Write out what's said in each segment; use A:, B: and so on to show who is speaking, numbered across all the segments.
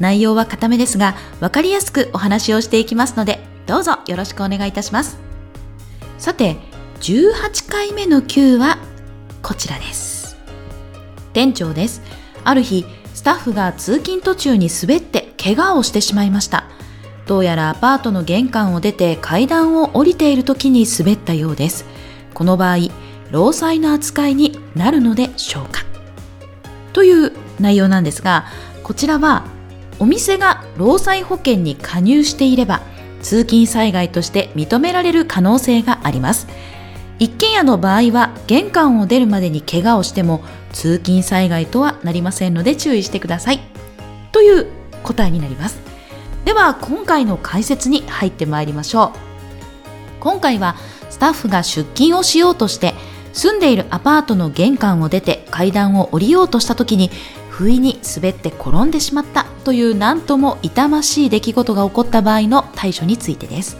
A: 内容は固めですが分かりやすくお話をしていきますのでどうぞよろしくお願いいたします。さて18回目の Q はこちらです。店長です。ある日スタッフが通勤途中に滑って怪我をしてしまいました。どうやらアパートの玄関を出て階段を降りている時に滑ったようです。この場合労災の扱いになるのでしょうか。という内容なんですがこちらはお店が労災保険に加入していれば通勤災害として認められる可能性があります。一軒家の場合は玄関を出るまでに怪我をしても通勤災害とはなりませんので注意してください。という答えになります。では今回の解説に入ってまいりましょう。今回はスタッフが出勤をしようとして住んでいるアパートの玄関を出て階段を降りようとした時に不意に滑って転んでしまったという何とも痛ましい出来事が起こった場合の対処についてです。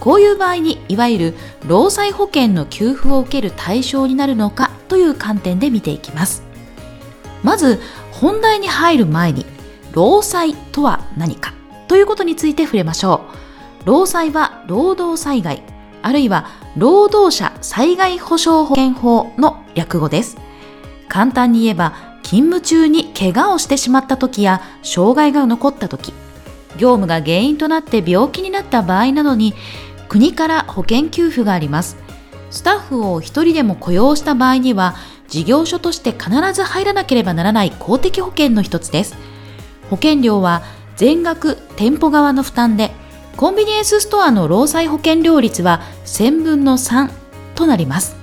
A: こういう場合にいわゆる労災保険の給付を受ける対象になるのかという観点で見ていきます。まず本題に入る前に労災とは何かということについて触れましょう。労災は労働災害あるいは労働者災害保障保険法の略語です。簡単に言えば勤務中に怪我をしてしまった時や障害が残った時業務が原因となって病気になった場合などに国から保険給付があります。スタッフを一人でも雇用した場合には事業所として必ず入らなければならない公的保険の一つです。保険料は全額店舗側の負担でコンビニエンスストアの労災保険料率は1000分の3となります。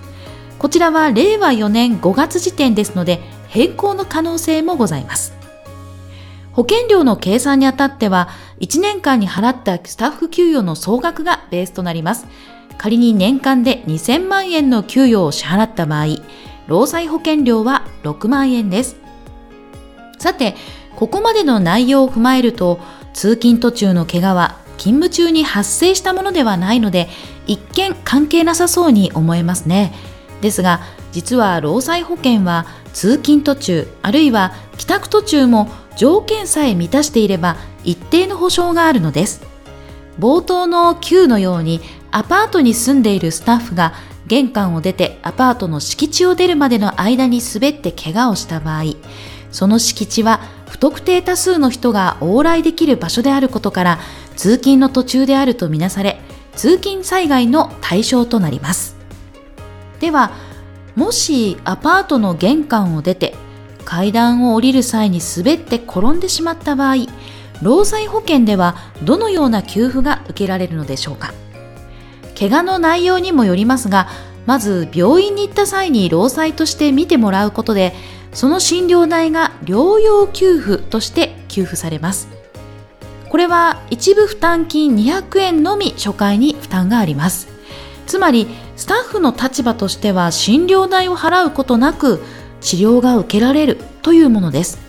A: こちらは令和4年5月時点ですので変更の可能性もございます。保険料の計算にあたっては、1年間に払ったスタッフ給与の総額がベースとなります。仮に年間で2000万円の給与を支払った場合、労災保険料は6万円です。さて、ここまでの内容を踏まえると、通勤途中の怪我は勤務中に発生したものではないので、一見関係なさそうに思えますね。ですが、実は労災保険は通勤途中あるいは帰宅途中も条件さえ満たしていれば一定の保証があるのです。冒頭の9のようにアパートに住んでいるスタッフが玄関を出てアパートの敷地を出るまでの間に滑って怪我をした場合その敷地は不特定多数の人が往来できる場所であることから通勤の途中であるとみなされ通勤災害の対象となります。ではもしアパートの玄関を出て階段を降りる際に滑って転んでしまった場合労災保険ではどのような給付が受けられるのでしょうか？怪我の内容にもよりますがまず病院に行った際に労災として見てもらうことでその診療代が療養給付として給付されます。これは一部負担金200円のみ初回に負担があります。つまりスタッフの立場としては診療代を払うことなく治療が受けられるというものです。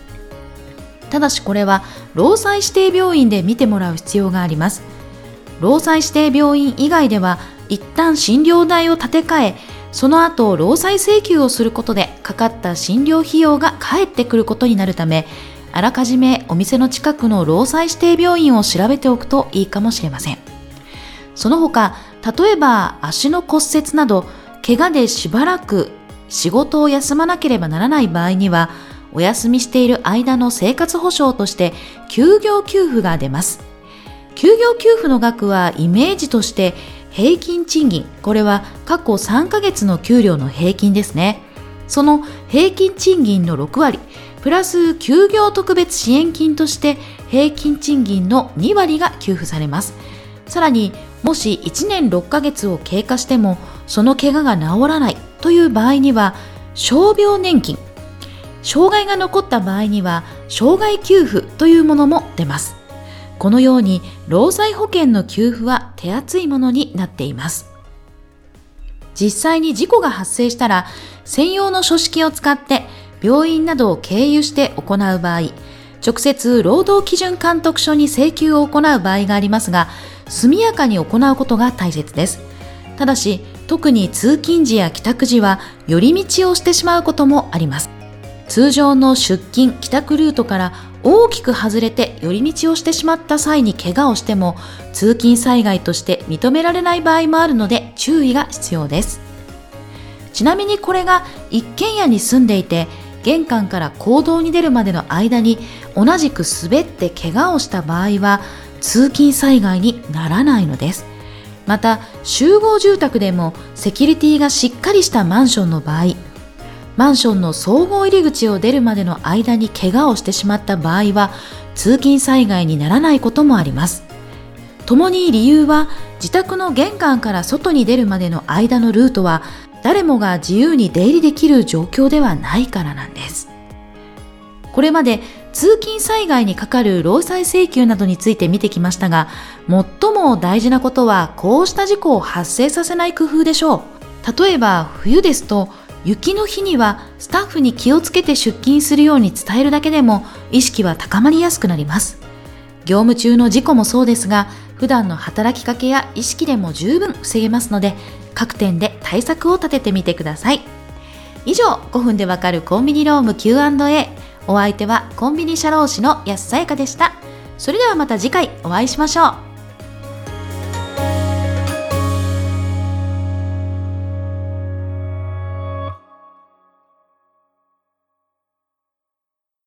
A: ただしこれは労災指定病院で見てもらう必要があります。労災指定病院以外では一旦診療代を立て替えその後労災請求をすることでかかった診療費用が返ってくることになるためあらかじめお店の近くの労災指定病院を調べておくといいかもしれません。その他例えば足の骨折など怪我でしばらく仕事を休まなければならない場合にはお休みしている間の生活保障として休業給付が出ます。休業給付の額はイメージとして平均賃金、これは過去3ヶ月の給料の平均ですね。その平均賃金の6割、プラス休業特別支援金として平均賃金の2割が給付されます。さらにもし1年6ヶ月を経過してもその怪我が治らないという場合には傷病年金障害が残った場合には障害給付というものも出ますこのように労災保険の給付は手厚いものになっています。実際に事故が発生したら専用の書式を使って病院などを経由して行う場合、直接労働基準監督署に請求を行う場合がありますが、速やかに行うことが大切です。ただし、特に通勤時や帰宅時は寄り道をしてしまうこともあります。通常の出勤・帰宅ルートから大きく外れて寄り道をしてしまった際に怪我をしても通勤災害として認められない場合もあるので注意が必要です。ちなみにこれが一軒家に住んでいて玄関から行動に出るまでの間に同じく滑って怪我をした場合は通勤災害にならないのです。また集合住宅でもセキュリティがしっかりしたマンションの場合マンションの総合入り口を出るまでの間に怪我をしてしまった場合は通勤災害にならないこともあります。共に理由は自宅の玄関から外に出るまでの間のルートは誰もが自由に出入りできる状況ではないからなんです。これまで通勤災害にかかる労災請求などについて見てきましたが、最も大事なことはこうした事故を発生させない工夫でしょう。例えば冬ですと雪の日にはスタッフに気をつけて出勤するように伝えるだけでも意識は高まりやすくなります。業務中の事故もそうですが、普段の働きかけや意識でも十分防げますので、各点で対策を立ててみてください。以上、5分でわかるコンビニローム Q&A。お相手はコンビニ社労士の安さやかでした。それではまた次回お会いしましょう。